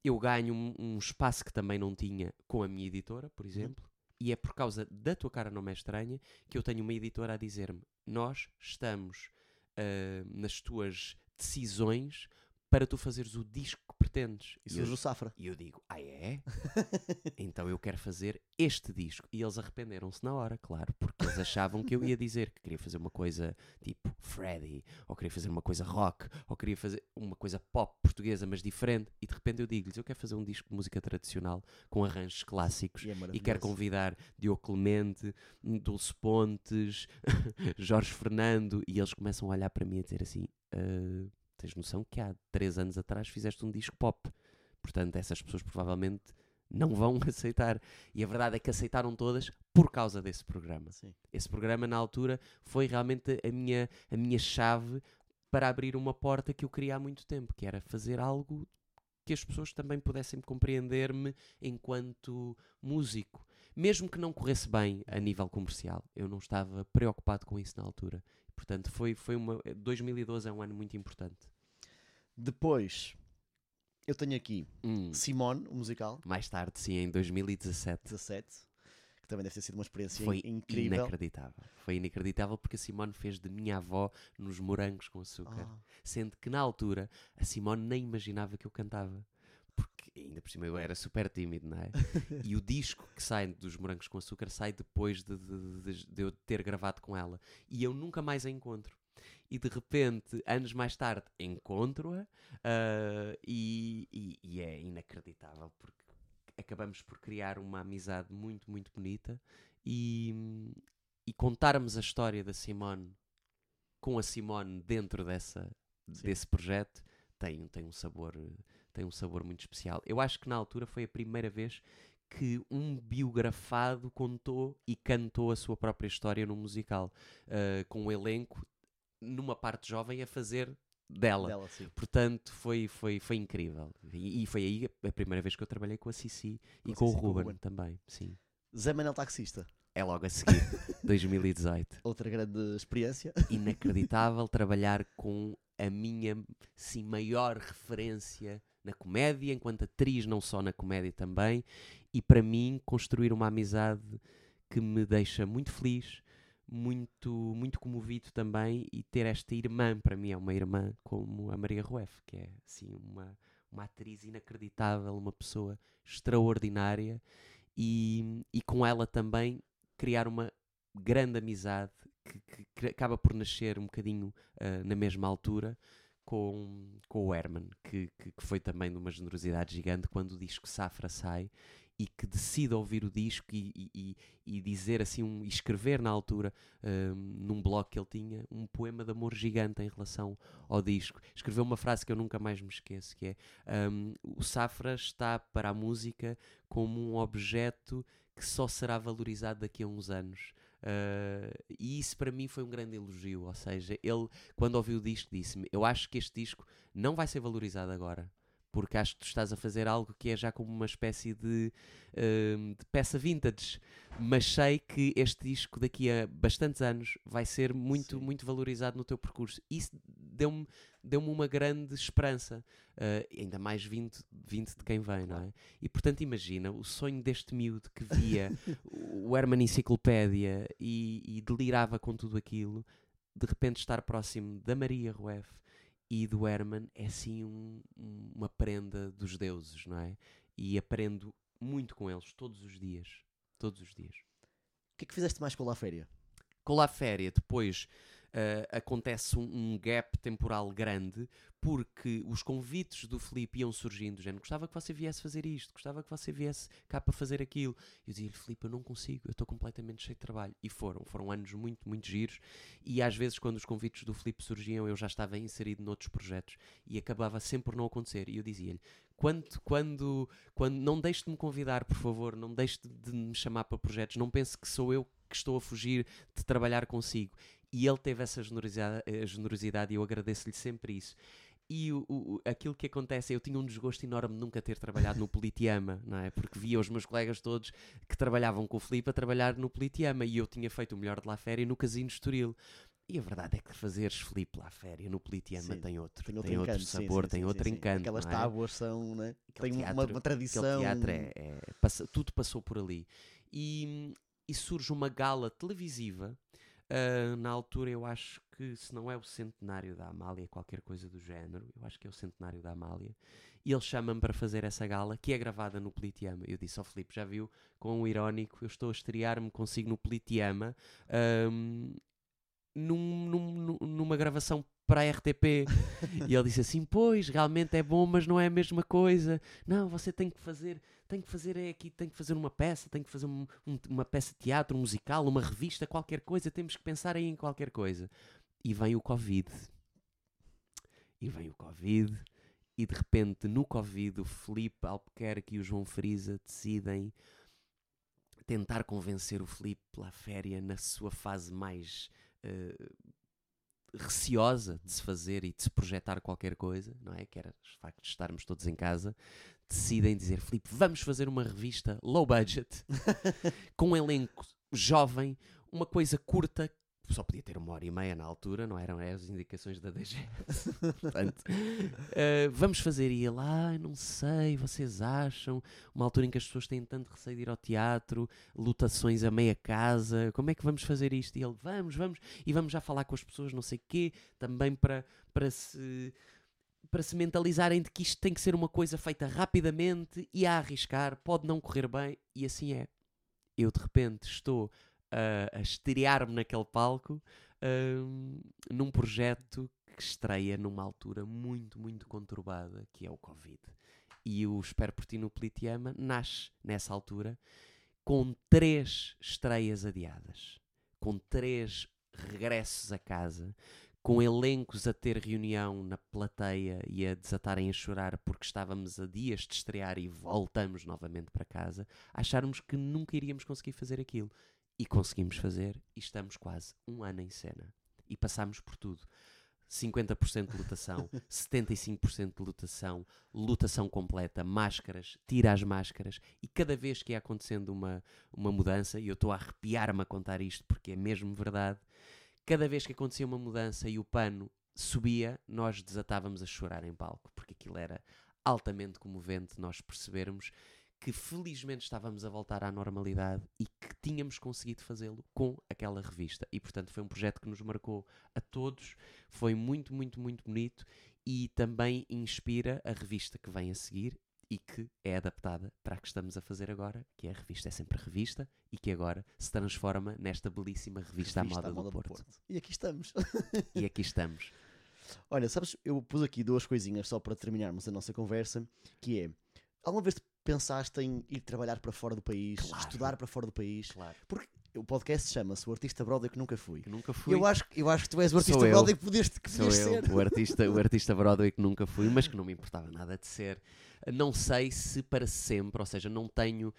eu ganho um, um espaço que também não tinha com a minha editora, por uhum. exemplo. E é por causa da tua cara não é estranha que eu tenho uma editora a dizer-me: Nós estamos uh, nas tuas decisões para tu fazeres o disco que pretendes. E surge o Safra. E eu digo, ah é? então eu quero fazer este disco. E eles arrependeram-se na hora, claro, porque eles achavam que eu ia dizer que queria fazer uma coisa tipo Freddy, ou queria fazer uma coisa rock, ou queria fazer uma coisa pop portuguesa, mas diferente. E de repente eu digo-lhes, eu quero fazer um disco de música tradicional com arranjos clássicos e, é e quero convidar Diogo Clemente, Dulce Pontes, Jorge Fernando, e eles começam a olhar para mim e dizer assim... Uh, tens noção que há três anos atrás fizeste um disco pop. Portanto, essas pessoas provavelmente não vão aceitar. E a verdade é que aceitaram todas por causa desse programa. Sim. Esse programa, na altura, foi realmente a minha, a minha chave para abrir uma porta que eu queria há muito tempo, que era fazer algo que as pessoas também pudessem compreender-me enquanto músico. Mesmo que não corresse bem a nível comercial, eu não estava preocupado com isso na altura. Portanto, foi, foi uma. 2012 é um ano muito importante. Depois, eu tenho aqui hum. Simone, o musical. Mais tarde, sim, em 2017. 17, que também deve ter sido uma experiência Foi incrível. inacreditável. Foi inacreditável porque a Simone fez de minha avó nos morangos com açúcar. Ah. Sendo que na altura a Simone nem imaginava que eu cantava. Porque ainda por cima eu era super tímido, não é? e o disco que sai dos Morangos com Açúcar sai depois de, de, de, de eu ter gravado com ela. E eu nunca mais a encontro. E de repente, anos mais tarde, encontro-a uh, e, e, e é inacreditável porque acabamos por criar uma amizade muito, muito bonita e, e contarmos a história da Simone com a Simone dentro dessa, desse projeto tem, tem um sabor tem um sabor muito especial. Eu acho que na altura foi a primeira vez que um biografado contou e cantou a sua própria história num musical, uh, com um elenco numa parte jovem a fazer dela. Dela, Portanto, foi, foi, foi incrível. E, e, foi aí a primeira vez que eu trabalhei com a Cici e com, com o Ruben, Ruben também. Sim. Zé Manel Taxista. É logo a seguir, 2018. Outra grande experiência. Inacreditável trabalhar com a minha sim, maior referência na comédia, enquanto atriz, não só na comédia também, e para mim construir uma amizade que me deixa muito feliz, muito, muito comovido também, e ter esta irmã, para mim é uma irmã como a Maria Rueff, que é assim uma, uma atriz inacreditável, uma pessoa extraordinária, e, e com ela também criar uma grande amizade que, que, que acaba por nascer um bocadinho uh, na mesma altura com, com o Herman, que, que, que, foi também de uma generosidade gigante quando o disco Safra sai e que decide ouvir o disco e, e, e dizer assim, um, escrever na altura, um, num blog que ele tinha, um poema de amor gigante em relação ao disco. Escreveu uma frase que eu nunca mais me esqueço, que é um, o Safra está para a música como um objeto que só será valorizado daqui a uns anos. Uh, e isso para mim foi um grande elogio. Ou seja, ele, quando ouviu o disco, disse-me: Eu acho que este disco não vai ser valorizado agora. Porque acho que tu estás a fazer algo que é já como uma espécie de, uh, de peça vintage. Mas sei que este disco, daqui a bastantes anos, vai ser muito, Sim. muito valorizado no teu percurso. Isso deu-me deu-me uma grande esperança, uh, ainda mais vindo, vindo de quem vem, não é? E portanto, imagina o sonho deste miúdo que via o Herman Enciclopédia e, e, delirava com tudo aquilo, de repente estar próximo da Maria Rueff e do Herman é assim um, uma prenda dos deuses, não é? E aprendo muito com eles todos os dias. Todos os dias. O que é que fizeste mais com a La Féria? Com a La Féria, depois uh, acontece um, um, gap temporal grande porque os convites do Felipe iam surgindo, já gostava que você viesse fazer isto, gostava que você viesse cá para fazer aquilo. E eu dizia-lhe, Felipe, eu não consigo, eu estou completamente cheio de trabalho. E foram, foram anos muito, muito giros. E às vezes, quando os convites do Felipe surgiam, eu já estava inserido noutros projetos e acabava sempre por não acontecer. E eu dizia-lhe, quando, quando, quando não deixe de me convidar, por favor, não deixe de me chamar para projetos, não pense que sou eu que estou a fugir de trabalhar consigo. E ele teve essa generosidade, eh, generosidade e eu agradeço-lhe sempre isso. E o, o, aquilo que acontece, eu tinha um desgosto enorme de nunca ter trabalhado no Politiama, não é? Porque via os meus colegas todos que trabalhavam com o Filipe a trabalhar no Politiama e eu tinha feito o melhor de lá férias no Casino Estoril. E a verdade é que fazeres Filipe lá férias no Politiama tem outro, tem outro, tem outro sabor, sim, sim, tem outro encanto. Aquelas é? tábuas são, né? tem teatro, uma, uma tradição. teatro é, é passa, tudo passou por ali. E, e surge uma gala televisiva Uh, na altura, eu acho que se não é o centenário da Amália, qualquer coisa do género, eu acho que é o centenário da Amália, e ele chama-me para fazer essa gala, que é gravada no Politeama. Eu disse ao Filipe, já viu, com o irónico, eu estou a estrear-me consigo no Politeama, um, num, num, numa gravação para a RTP. e ele disse assim: Pois, realmente é bom, mas não é a mesma coisa. Não, você tem que fazer tem que fazer é aqui, tem que fazer uma peça, tem que fazer um, um, uma peça de teatro, um musical, uma revista, qualquer coisa, temos que pensar aí em qualquer coisa. E vem o Covid. E vem o Covid, e de repente no Covid o Felipe Albuquerque e o João Frisa decidem tentar convencer o Felipe pela féria na sua fase mais uh, receosa de se fazer e de se projetar qualquer coisa, não é? Que era o facto de estarmos todos em casa, decidem dizer: Filipe, vamos fazer uma revista low budget, com um elenco jovem, uma coisa curta, só podia ter uma hora e meia na altura, não eram as indicações da DGS. Portanto, uh, vamos fazer. E ele, ah, não sei, vocês acham? Uma altura em que as pessoas têm tanto receio de ir ao teatro, lutações a meia casa, como é que vamos fazer isto? E ele, vamos, vamos, e vamos já falar com as pessoas, não sei o quê, também para, para se para se mentalizarem de que isto tem que ser uma coisa feita rapidamente e a arriscar, pode não correr bem, e assim é. Eu de repente estou uh, a estrear-me naquele palco uh, num projeto que estreia numa altura muito, muito conturbada, que é o Covid. E o Espero por Ti no Politeama nasce nessa altura com três estreias adiadas, com três regressos a casa, com elencos a ter reunião na plateia e a desatarem a chorar porque estávamos a dias de estrear e voltamos novamente para casa, acharmos que nunca iríamos conseguir fazer aquilo. E conseguimos fazer e estamos quase um ano em cena. E passamos por tudo. 50% de lotação, 75% de lotação, lotação completa, máscaras, tira as máscaras, e cada vez que ia acontecendo uma, uma mudança, e eu estou a arrepiar-me a contar isto porque é mesmo verdade, cada vez que acontecia uma mudança e o pano subia, nós desatávamos a chorar em palco, porque aquilo era altamente comovente nós percebermos que felizmente estávamos a voltar à normalidade e que tínhamos conseguido fazê-lo com aquela revista. E portanto foi um projeto que nos marcou a todos, foi muito, muito, muito bonito e também inspira a revista que vem a seguir e que é adaptada para a que estamos a fazer agora, que é a revista é sempre revista e que agora se transforma nesta belíssima revista, revista à moda, à moda do, Porto. Porto. E aqui estamos. e aqui estamos. Olha, sabes, eu pus aqui duas coisinhas só para terminarmos a nossa conversa, que é, alguma vez pensaste em ir trabalhar para fora do país, claro. estudar para fora do país? Claro. Porque o podcast chama-se O Artista Broadway que Nunca Fui. Que nunca fui. Eu acho, eu acho que tu és o artista Broadway que podias, que Sou ser. Eu, o artista, o artista Broadway que nunca fui, mas que não me importava nada de ser. Não sei se para sempre, ou seja, não tenho.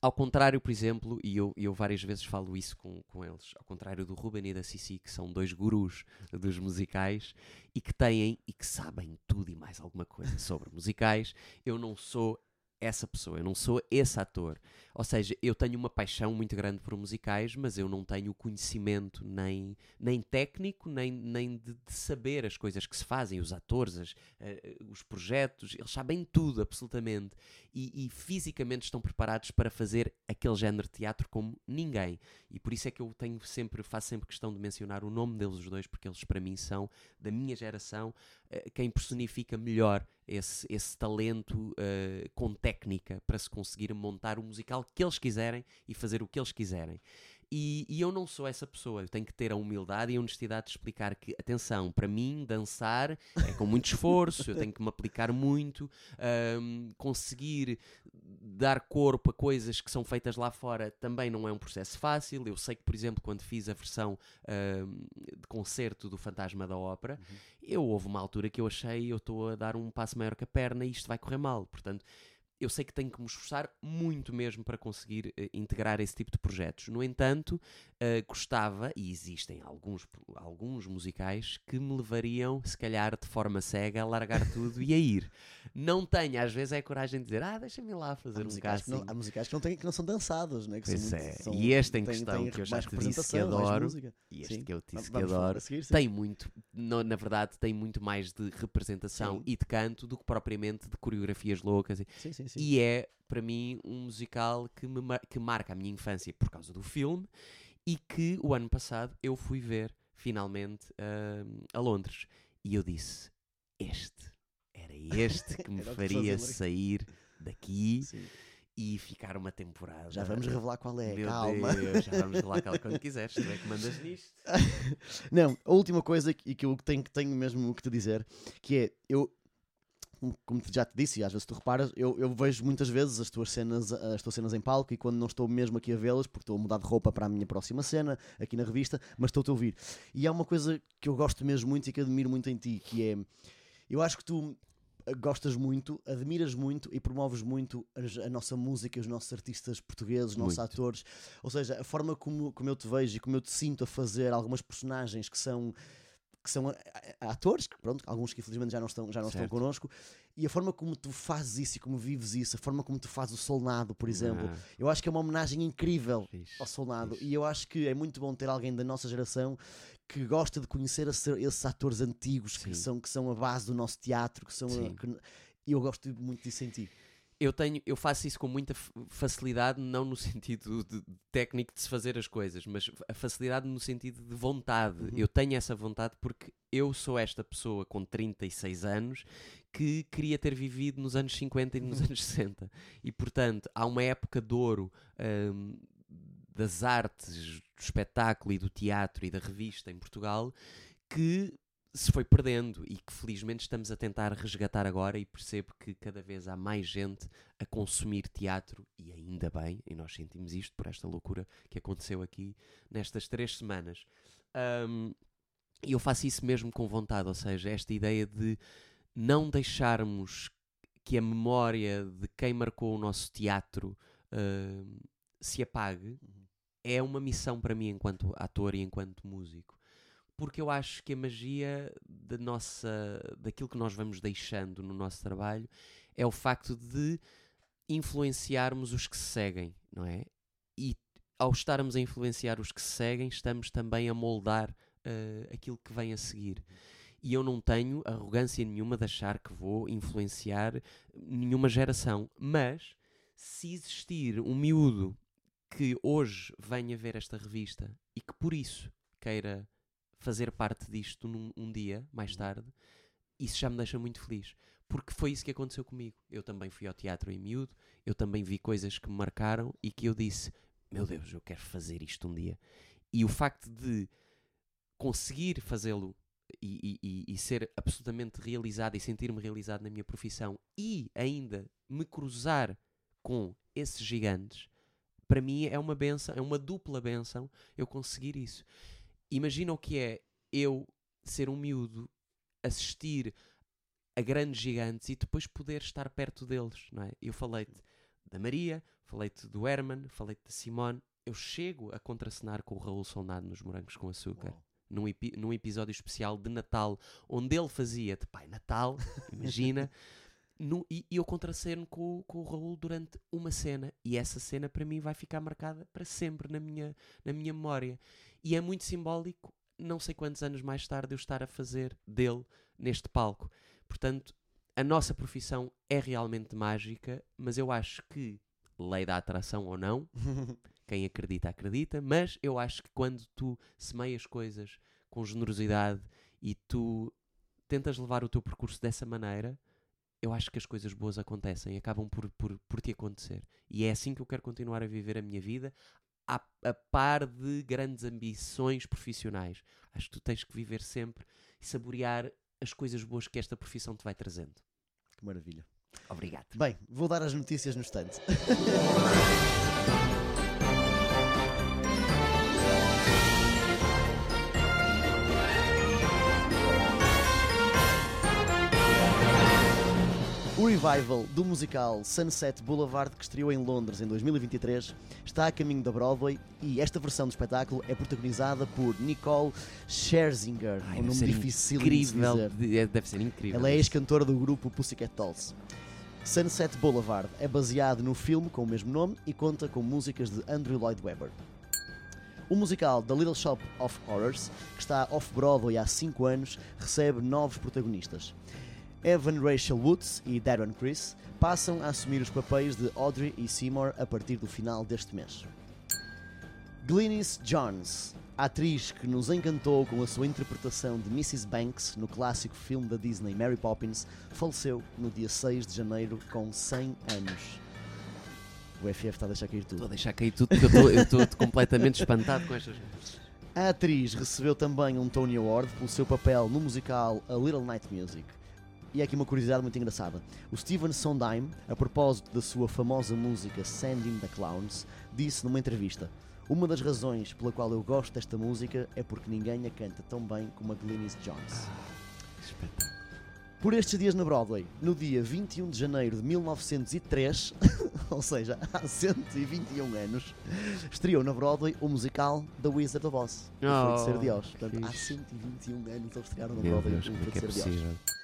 Ao contrário, por exemplo, e eu, eu várias vezes falo isso com, com eles, ao contrário do Ruben e da Cici, que são dois gurus dos musicais e que têm e que sabem tudo e mais alguma coisa sobre musicais, eu não sou essa pessoa, eu não sou esse ator. Ou seja, eu tenho uma paixão muito grande por musicais, mas eu não tenho conhecimento nem, nem técnico, nem, nem de, de saber as coisas que se fazem, os atores, as, uh, os projetos, eles sabem tudo, absolutamente. E, e, fisicamente estão preparados para fazer aquele género de teatro como ninguém. E por isso é que eu tenho sempre, faço sempre questão de mencionar o nome deles os dois, porque eles para mim são, da minha geração, uh, quem personifica melhor esse, esse talento uh, com técnica para se conseguir montar o musical que eles quiserem e fazer o que eles quiserem. E, e, eu não sou essa pessoa. Eu tenho que ter a humildade e a honestidade de explicar que, atenção, para mim, dançar é com muito esforço, eu tenho que me aplicar muito, um, conseguir dar corpo a coisas que são feitas lá fora também não é um processo fácil. Eu sei que, por exemplo, quando fiz a versão um, de concerto do Fantasma da Ópera, uhum. eu houve uma altura que eu achei eu estou a dar um passo maior que a perna e isto vai correr mal. Portanto, eu sei que tenho que me esforçar muito mesmo para conseguir uh, integrar esse tipo de projetos. No entanto, uh, gostava, e existem alguns, alguns musicais que me levariam, se calhar de forma cega, a largar tudo e a ir. Não tenho, às vezes, é a coragem de dizer, ah, deixa-me lá fazer um casting. Não, há musicais que não, têm, que não são dançados, né? que pois são, é. São, e este em questão, que eu já te disse que adoro, e este sim. que eu te disse que adoro, seguir, tem muito, no, na verdade, tem muito mais de representação sim. e de canto do que propriamente de coreografias loucas. Sim, sim, sim. E é, para mim, um musical que, me, que marca a minha infância por causa do filme e que o ano passado eu fui ver, finalmente, uh, a Londres. E eu disse: Este, era este que me faria sair daqui. Sim e ficar uma temporada. Já vamos revelar qual é, Meu calma. Deus, já vamos revelar qual é quando quiseres, tu é que mandas nisto. Não, a última coisa que, que eu tenho, tenho mesmo que te dizer, que é, eu, como já te disse, e às vezes tu reparas, eu, eu, vejo muitas vezes as tuas cenas, as tuas cenas em palco e quando não estou mesmo aqui a vê-las, porque estou a mudar de roupa para a minha próxima cena, aqui na revista, mas estou-te a ouvir. E há uma coisa que eu gosto mesmo muito e que admiro muito em ti, que é, eu acho que tu gostas muito, admiras muito e promoves muito a, nossa música, os nossos artistas portugueses, os nossos muito. atores. Ou seja, a forma como, como eu te vejo e como eu te sinto a fazer algumas personagens que são que são atores, que, pronto, alguns que infelizmente já não estão, já não estão connosco, e a forma como tu fazes isso e como vives isso, a forma como tu fazes o Solnado, por exemplo, ah. eu acho que é uma homenagem incrível Fixe. ao Solnado, Fixe. e eu acho que é muito bom ter alguém da nossa geração que gosta de conhecer esses atores antigos que são, que são a base do nosso teatro, que são. A, que, e eu gosto muito disso em ti. Eu tenho, eu faço isso com muita facilidade, não no sentido de, de técnico de se fazer as coisas, mas a facilidade no sentido de vontade. Uhum. Eu tenho essa vontade porque eu sou esta pessoa com 36 anos que queria ter vivido nos anos 50 e nos Uhum. anos 60. E portanto, há uma época de ouro hum, das artes, do espetáculo e do teatro e da revista em Portugal que se foi perdendo e que felizmente estamos a tentar resgatar agora e percebo que cada vez há mais gente a consumir teatro e ainda bem, e nós sentimos isto por esta loucura que aconteceu aqui nestas três semanas. Ahm, E eu faço isso mesmo com vontade, ou seja, esta ideia de não deixarmos que a memória de quem marcou o nosso teatro ahm, se apague é uma missão para mim enquanto ator e enquanto músico porque eu acho que a magia da nossa, daquilo que nós vamos deixando no nosso trabalho é o facto de influenciarmos os que se seguem, não é? E ao estarmos a influenciar os que se seguem, estamos também a moldar eh, aquilo que vem a seguir. E eu não tenho arrogância nenhuma de achar que vou influenciar nenhuma geração, mas se existir um miúdo que hoje venha ver esta revista e que por isso queira fazer parte disto num um dia mais tarde, isso já me deixa muito feliz. Porque foi isso que aconteceu comigo. Eu também fui ao teatro em miúdo, eu também vi coisas que me marcaram e que eu disse: Meu Deus, eu quero fazer isto um dia. E o facto de conseguir fazê-lo e, e- e- e ser absolutamente realizado e sentir-me realizado na minha profissão e ainda me cruzar com esses gigantes, para mim é uma benção, é uma dupla benção eu conseguir isso. Imagina o que é eu ser um miúdo, assistir a grandes gigantes e depois poder estar perto deles, não é? Eu falei-te da Maria, falei-te do Herman, falei-te da Simone. Eu chego a contracenar com o Raul Solnado nos Morangos com Açúcar, Uau. num, epi- num episódio especial de Natal, onde ele fazia de pai Natal, imagina, no- e, e eu contraceno com, o- com o Raul durante uma cena, e essa cena para mim vai ficar marcada para sempre na minha, na minha memória. E é muito simbólico, não sei quantos anos mais tarde, eu estar a fazer dele neste palco. Portanto, a nossa profissão é realmente mágica, mas eu acho que, lei da atração ou não, quem acredita, acredita, mas eu acho que quando tu semeias coisas com generosidade e tu tentas levar o teu percurso dessa maneira, eu acho que as coisas boas acontecem, acabam por, por, por te acontecer. E é assim que eu quero continuar a viver a minha vida, a, a par de grandes ambições profissionais. Acho que tu tens que viver sempre e saborear as coisas boas que esta profissão te vai trazendo. Que maravilha. Obrigado. Bem, vou dar as notícias no instante. revival do musical Sunset Boulevard, que estreou em Londres em 2023, está a caminho da Broadway e esta versão do espetáculo é protagonizada por Nicole Scherzinger, Ai, um nome difícil incrível. dizer. de- é- Deve ser incrível. Ela é ex-cantora do grupo Pussycat Dolls. Sunset Boulevard é baseado no filme com o mesmo nome e conta com músicas de Andrew Lloyd Webber. O musical The Little Shop of Horrors, que está off-Broadway há 5 anos, recebe novos protagonistas. Evan Rachel Woods e Darren Criss passam a assumir os papéis de Audrey e Seymour a partir do final deste mês. Glynis Johns, atriz que nos encantou com a sua interpretação de Mrs. Banks no clássico filme da Disney Mary Poppins, faleceu no dia 6 de janeiro com 100 anos. O FF está a deixar cair Estou a tudo. deixar cair tudo porque eu estou- completamente espantado com estas. A atriz recebeu também um Tony Award pelo seu papel no musical A Little Night Music. E há aqui uma curiosidade muito engraçada. O Steven Sondheim, a propósito da sua famosa música Sending the Clowns, disse numa entrevista: Uma das razões pela qual eu gosto desta música é porque ninguém a canta tão bem como a Glynis Jones. Por estes dias na Broadway, no dia 21 de janeiro de 1903, ou seja, há 121 anos, estreou na Broadway o musical The Wizard of Oz, o Oh, Feiticeiro de Oz. Portanto, há fixe. 121 anos eles estrearam na Broadway Deus, o é é Feiticeiro de Oz.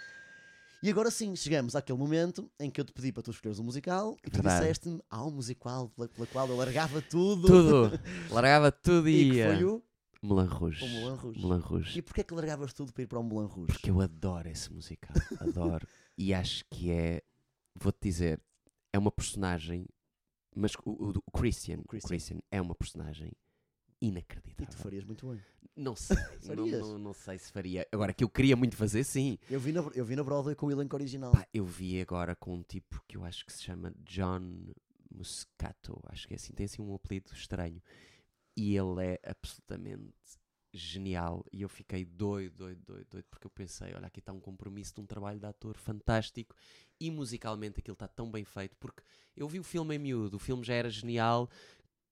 E agora sim, chegamos àquele momento em que eu te pedi para tu escolheres um musical e tu disseste-me há um musical pela, pela qual eu largava tudo. Tudo! Largava tudo E e que foi o, Moulin Rouge. o Moulin Rouge. Moulin Rouge. E porquê é que largavas tudo para ir para o Moulin Rouge? Porque eu adoro esse musical. Adoro. e acho que é. Vou-te dizer. é uma personagem, mas o, o- o Christian, o Christian. Christian é uma personagem E inacreditável. tu farias muito bem. Não sei, não, não, não sei se faria. Agora, que eu queria muito fazer, sim. Eu vi na, eu vi na Broadway com o elenco original. Pá, eu vi agora com um tipo que eu acho que se chama John Muscato, acho que é assim, tem assim um apelido estranho. E ele é absolutamente genial. E eu fiquei doido, doido, doido, doido, porque eu pensei: olha, aqui está um compromisso de um trabalho de ator fantástico. E musicalmente aquilo está tão bem feito, porque eu vi o filme em miúdo, o filme já era genial.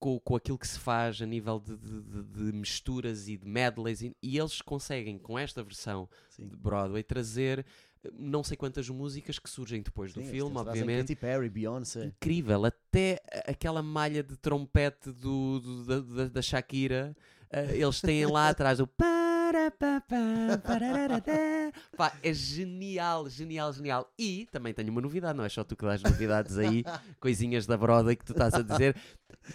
Com, com aquilo que se faz a nível de, de- de- misturas e de medleys, e, e eles conseguem, com esta versão, Sim. de Broadway trazer eh, não sei quantas músicas que surgem depois do Sim, filme, eles trazem obviamente. Katy Perry, Beyoncé. Incrível, até aquela malha de trompete do, do- da, da- da Shakira, eh, eles têm lá atrás o Pá, é genial, genial, genial. E também tenho uma novidade, não é só tu que dás novidades aí, coisinhas da Broadway que tu estás a dizer.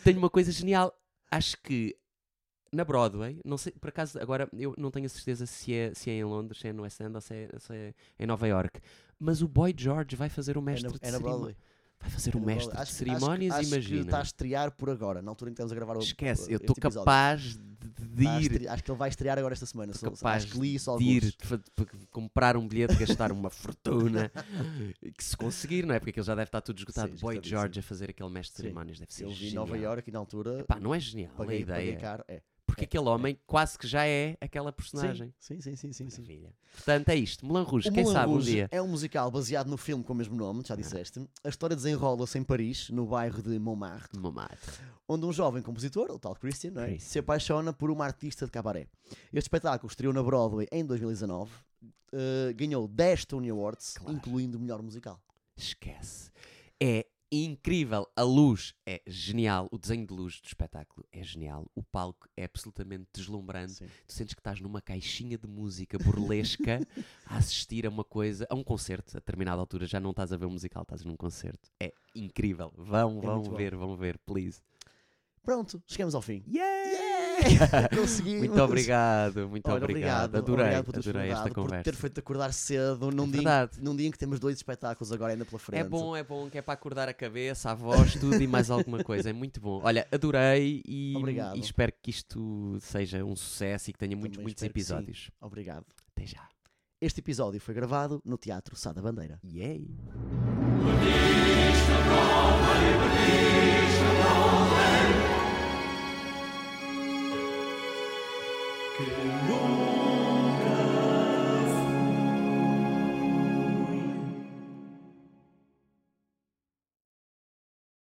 Tenho uma coisa genial. Acho que na Broadway, não sei, por acaso, agora eu não tenho a certeza se é, se é em Londres, se é no West End ou se é, se é em Nova York, mas o Boy George vai fazer o É mestre na, de é na cerimó- Broadway. Vai fazer o na mestre de Acho que- cerimónias, acho, Acho imagina. está a estrear por agora, na altura em que estamos a gravar o Esquece, eu estou capaz de, de a ir, Acho que ele vai estrear agora esta semana. Só- capaz acho que li isso de ir comprar um bilhete, gastar uma fortuna, que se conseguir, não é? Porque aquilo já deve estar tudo esgotado. Sim, Boy. George a fazer aquele mestre de cerimónias deve ser Eu vi em. Nova York e na altura Epá, não é genial paguei, a ideia. paguei caro. É. Porque aquele homem quase que já é aquela personagem. Sim, sim, sim, sim, sim. Maravilha. Portanto, é isto. Melan Rouge, O quem Moulin sabe um Rouge dia. É um musical baseado no filme com o mesmo nome, já disseste. A história desenrola-se em Paris, no bairro de Montmartre, Mamate. onde um jovem compositor, o tal Christian, é? Christian. se apaixona por uma artista de cabaré. Este espetáculo estreou na Broadway em 2019, eh, ganhou 10 Tony Awards, Claro. incluindo o melhor musical. Esquece. É incrível. A luz é genial. O desenho de luz do espetáculo é genial. O palco é absolutamente deslumbrante. Sim. Tu sentes que estás numa caixinha de música burlesca a assistir a uma coisa, a um concerto. A determinada altura já não estás a ver um musical, estás num concerto. É incrível. Vão, É vão muito bom. ver, vão ver, please. Pronto, chegamos ao fim. Yeah! Conseguimos. Muito obrigado, muito Olha, obrigado. obrigado. Adorei, obrigado adorei esta convidado, por conversa. ter feito acordar cedo num, É dia, verdade. em- num dia em que temos dois espetáculos agora ainda pela frente. É bom, é bom, que é para acordar a cabeça, a voz, tudo e mais alguma coisa. É muito bom. Olha, adorei e, e espero que isto seja um sucesso e que tenha muitos, Também muitos sim. episódios. Obrigado. Até já. Este episódio foi gravado no Teatro Sá da Bandeira. Yay! Que nunca